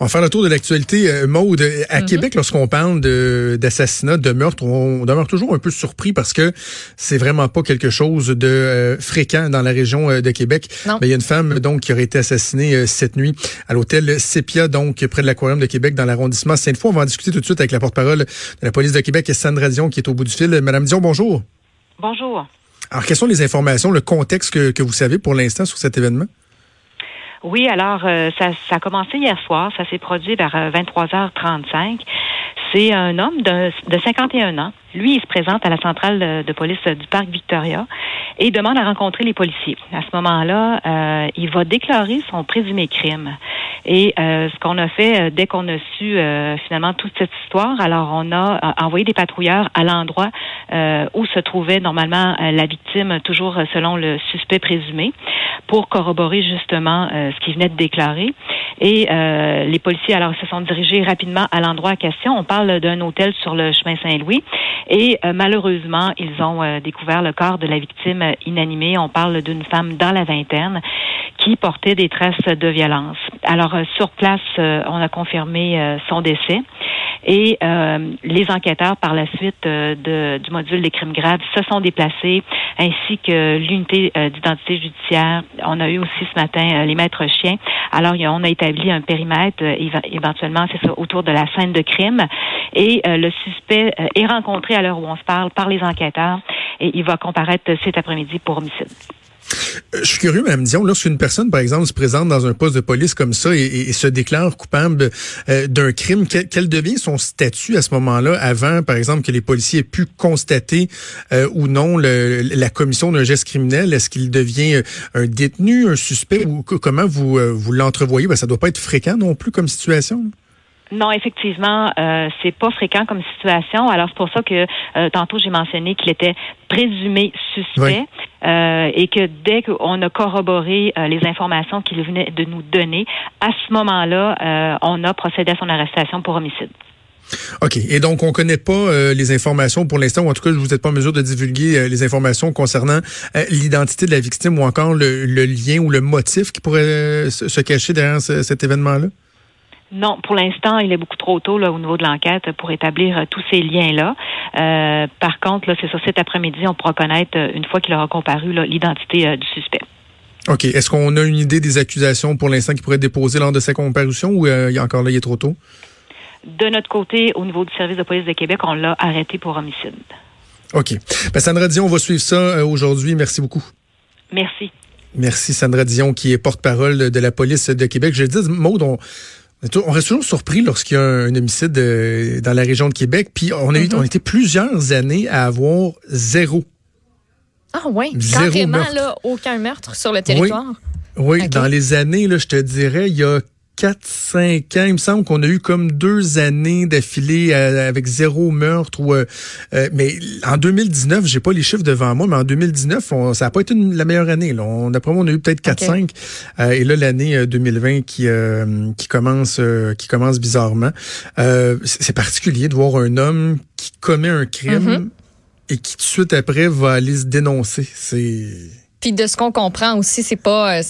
On va faire le tour de l'actualité. Euh, Maude, à Mhm. Québec, lorsqu'on parle d'assassinat, de, meurtre, on demeure toujours un peu surpris parce que c'est vraiment pas quelque chose de euh, fréquent dans la région euh, de Québec. Non. Mais il y a une femme donc qui aurait été assassinée euh, cette nuit à l'hôtel Sepia, donc près de l'aquarium de Québec, dans l'arrondissement Sainte-Foy. On va en discuter tout de suite avec la porte-parole de la police de Québec, Sandra Dion, qui est au bout du fil. Madame Dion, bonjour. Bonjour. Alors, quelles sont les informations, le contexte que, que vous savez pour l'instant sur cet événement? Oui, alors euh, ça, ça a commencé hier soir, ça s'est produit vers euh, 23h35. C'est un homme de, de 51 ans. Lui, il se présente à la centrale de, police du parc Victoria et demande à rencontrer les policiers. À ce moment-là, euh, il va déclarer son présumé crime. Et euh, ce qu'on a fait euh, dès qu'on a su euh, finalement toute cette histoire, alors on a euh, envoyé des patrouilleurs à l'endroit euh, où se trouvait normalement euh, la victime, toujours euh, selon le suspect présumé, pour corroborer justement euh, ce qu'il venait de déclarer. Et euh, les policiers alors se sont dirigés rapidement à l'endroit en question. On parle d'un hôtel sur le chemin Saint-Louis. Et euh, malheureusement, ils ont euh, découvert le corps de la victime inanimée. On parle d'une femme dans la vingtaine qui portait des traces de violence. Alors euh, sur place, euh, on a confirmé euh, son décès. Et euh, les enquêteurs, par la suite euh, de, du module des crimes graves, se sont déplacés, ainsi que l'unité euh, d'identité judiciaire. On a eu aussi ce matin euh, les maîtres chiens. Alors, on a établi un périmètre, euh, éventuellement, c'est ça, autour de la scène de crime. Et le suspect est rencontré à l'heure où on se parle par les enquêteurs et il va comparaître cet après-midi pour homicide. Euh, Je suis curieux, Mme Dion, lorsqu'une personne, par exemple, se présente dans un poste de police comme ça et, se déclare coupable euh, d'un crime, quel, quel devient son statut à ce moment-là, avant, par exemple, que les policiers aient pu constater euh, ou non le- la commission d'un geste criminel? Est-ce qu'il devient un détenu, un suspect, ou co- comment vous, euh, vous l'entrevoyez? Ben, ça doit pas être fréquent non plus comme situation. Non, effectivement, euh, c'est pas fréquent comme situation. Alors c'est pour ça que euh, tantôt j'ai mentionné qu'il était présumé suspect Oui. Euh, et que dès qu'on a corroboré euh, les informations qu'il venait de nous donner, à ce moment-là, euh, on a procédé à son arrestation pour homicide. OK. Et donc, on connaît pas les informations pour l'instant, ou en tout cas, vous n'êtes pas en mesure de divulguer les informations concernant l'identité de la victime ou encore le, lien ou le motif qui pourrait se, cacher derrière ce- cet événement-là? Non, pour l'instant, il est beaucoup trop tôt là, au niveau de l'enquête pour établir euh, tous ces liens-là. Euh, par contre, là, c'est ça, cet après-midi, on pourra connaître, euh, une fois qu'il aura comparu, là, l'identité euh, du suspect. OK. Est-ce qu'on a une idée des accusations pour l'instant qui pourraient être déposées lors de sa comparution ou euh, encore là, il est trop tôt? De notre côté, au niveau du service de police de Québec, on l'a arrêté pour homicide. OK. Ben, Sandra Dion, on va suivre ça aujourd'hui. Merci beaucoup. Merci. Merci, Sandra Dion, qui est porte-parole de, la police de Québec. Je le dis, Maude, on, on reste toujours surpris lorsqu'il y a un, un homicide euh, dans la région de Québec. Puis on a eu, on était plusieurs années à avoir zéro. Ah oui, Zéro carrément meurtre. là, aucun meurtre sur le territoire. Oui, dans les années, là, je te dirais, il y a 4-5 ans, il me semble qu'on a eu comme deux années d'affilée euh, avec zéro meurtre. Ou, euh, euh, mais en 2019, j'ai pas les chiffres devant moi, mais en 2019, on, ça n'a pas été une- la meilleure année. Là. On, d'après moi, on a eu peut-être 4-5. Euh, et là, l'année euh, 2020 qui, euh, qui, commence, euh, qui commence bizarrement. Euh, c'est particulier de voir un homme qui commet un crime Mhm. et qui tout de suite après va aller se dénoncer. C'est... Puis de ce qu'on comprend aussi, c'est pas. euh,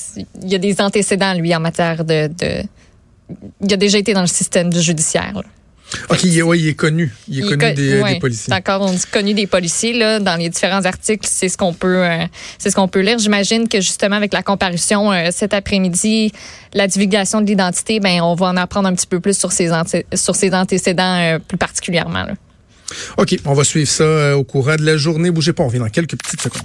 Il y a des antécédents, lui, en matière de. de- il a déjà été dans le système judiciaire. là. OK, il est, ouais, il est connu. Il est connu co- des, ouais, des policiers. D'accord, on dit connu des policiers là dans les différents articles, c'est ce qu'on peut euh, c'est ce qu'on peut lire. J'imagine que justement avec la comparution euh, cet après-midi, la divulgation de l'identité, ben on va en apprendre un petit peu plus sur ses anté- sur ses antécédents euh, plus particulièrement là. OK, on va suivre ça au courant de la journée. Bougez pas, on revient dans quelques petites secondes.